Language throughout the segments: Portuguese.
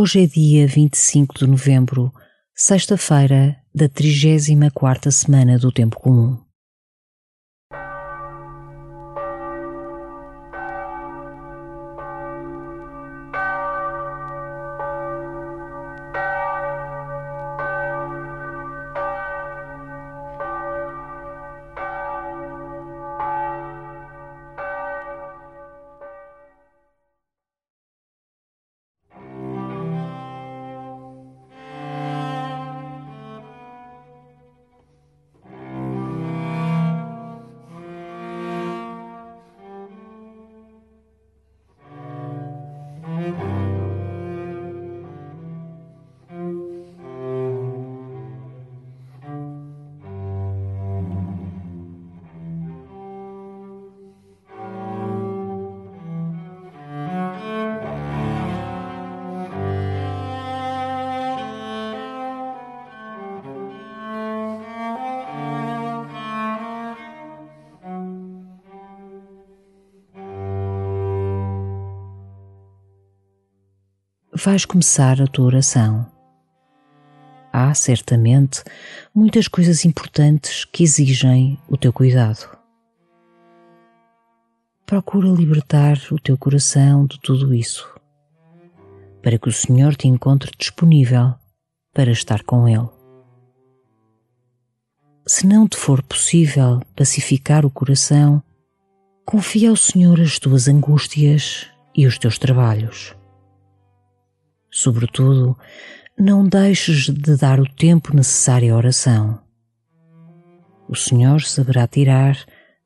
Hoje é dia 25 de novembro, sexta-feira da 34ª semana do Tempo Comum. Vais começar a tua oração. Há, certamente, muitas coisas importantes que exigem o teu cuidado. Procura libertar o teu coração de tudo isso, para que o Senhor te encontre disponível para estar com Ele. Se não te for possível pacificar o coração, confia ao Senhor as tuas angústias e os teus trabalhos. Sobretudo, não deixes de dar o tempo necessário à oração. O Senhor saberá tirar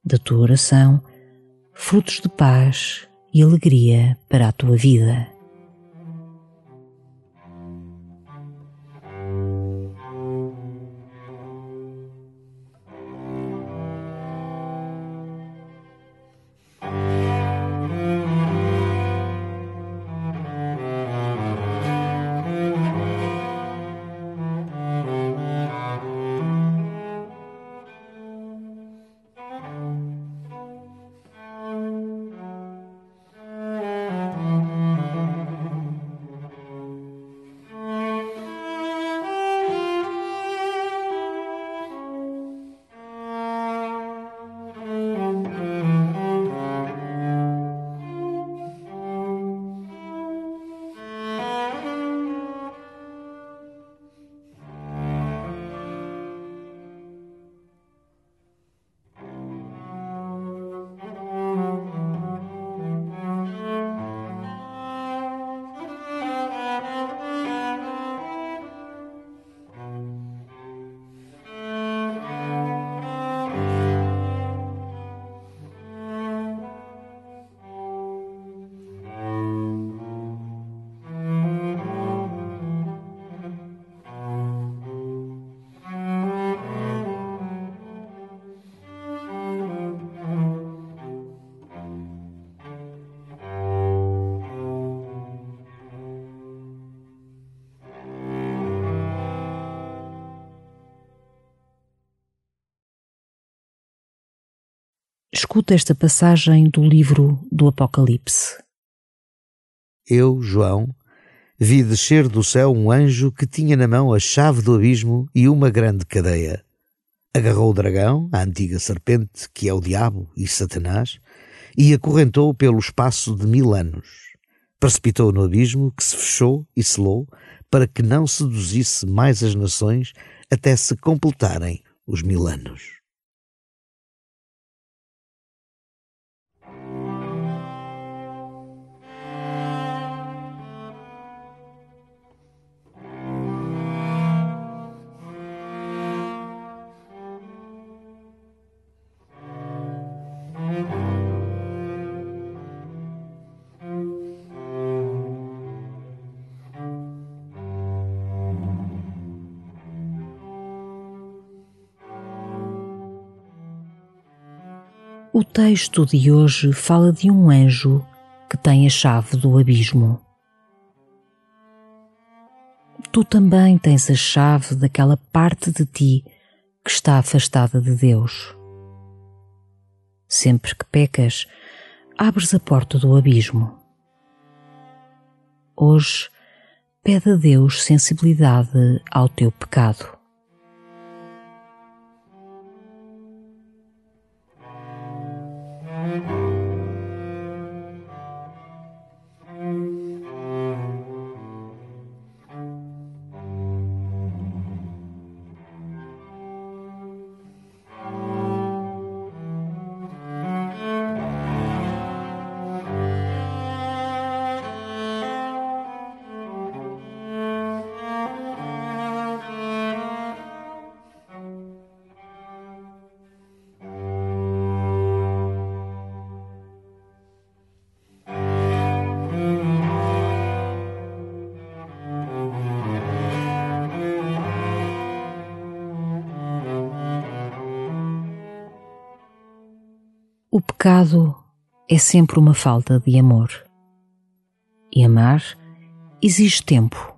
da tua oração frutos de paz e alegria para a tua vida. Escuta esta passagem do livro do Apocalipse. Eu, João, vi descer do céu um anjo que tinha na mão a chave do abismo e uma grande cadeia. Agarrou o dragão, a antiga serpente, que é o diabo e Satanás, e acorrentou pelo espaço de mil anos. Precipitou no abismo, que se fechou e selou, para que não seduzisse mais as nações até se completarem os mil anos. O texto de hoje fala de um anjo que tem a chave do abismo. Tu também tens a chave daquela parte de ti que está afastada de Deus. Sempre que pecas, abres a porta do abismo. Hoje, pede a Deus sensibilidade ao teu pecado. Pecado é sempre uma falta de amor. E amar exige tempo.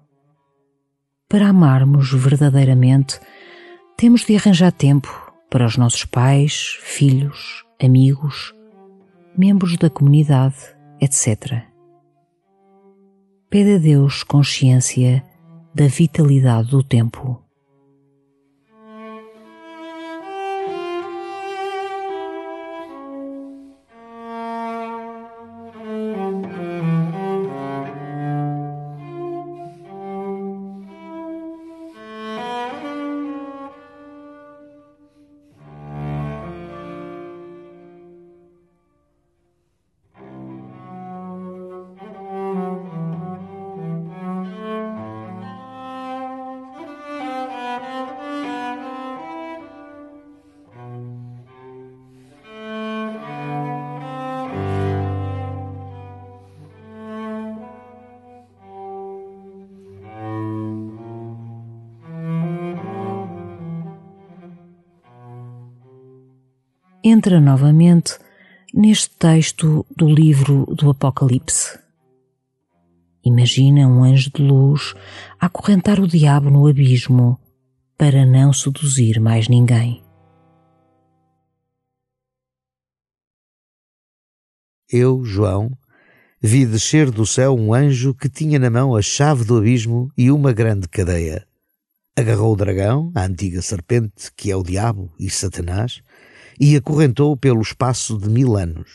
Para amarmos verdadeiramente, temos de arranjar tempo para os nossos pais, filhos, amigos, membros da comunidade, etc. Pede a Deus consciência da vitalidade do tempo. Entra novamente neste texto do livro do Apocalipse. Imagina um anjo de luz acorrentar o diabo no abismo para não seduzir mais ninguém. Eu, João, vi descer do céu um anjo que tinha na mão a chave do abismo e uma grande cadeia. Agarrou o dragão, a antiga serpente, que é o diabo e Satanás, e acorrentou pelo espaço de mil anos.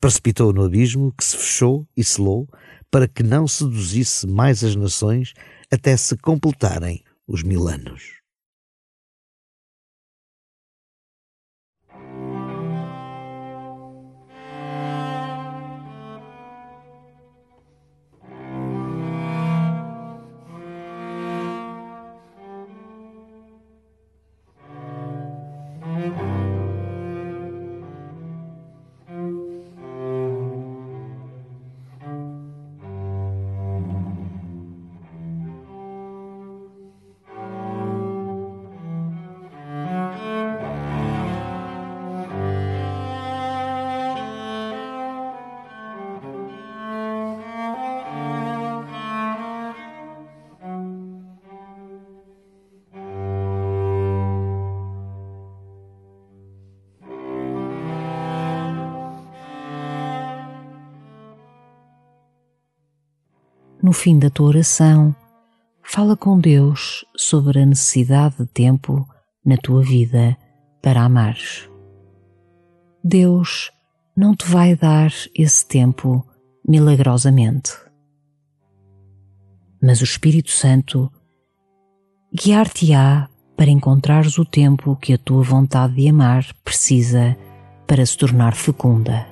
Precipitou no abismo que se fechou e selou para que não seduzisse mais as nações até se completarem os mil anos. No fim da tua oração, fala com Deus sobre a necessidade de tempo na tua vida para amares. Deus não te vai dar esse tempo milagrosamente. Mas o Espírito Santo guiar-te-á para encontrares o tempo que a tua vontade de amar precisa para se tornar fecunda.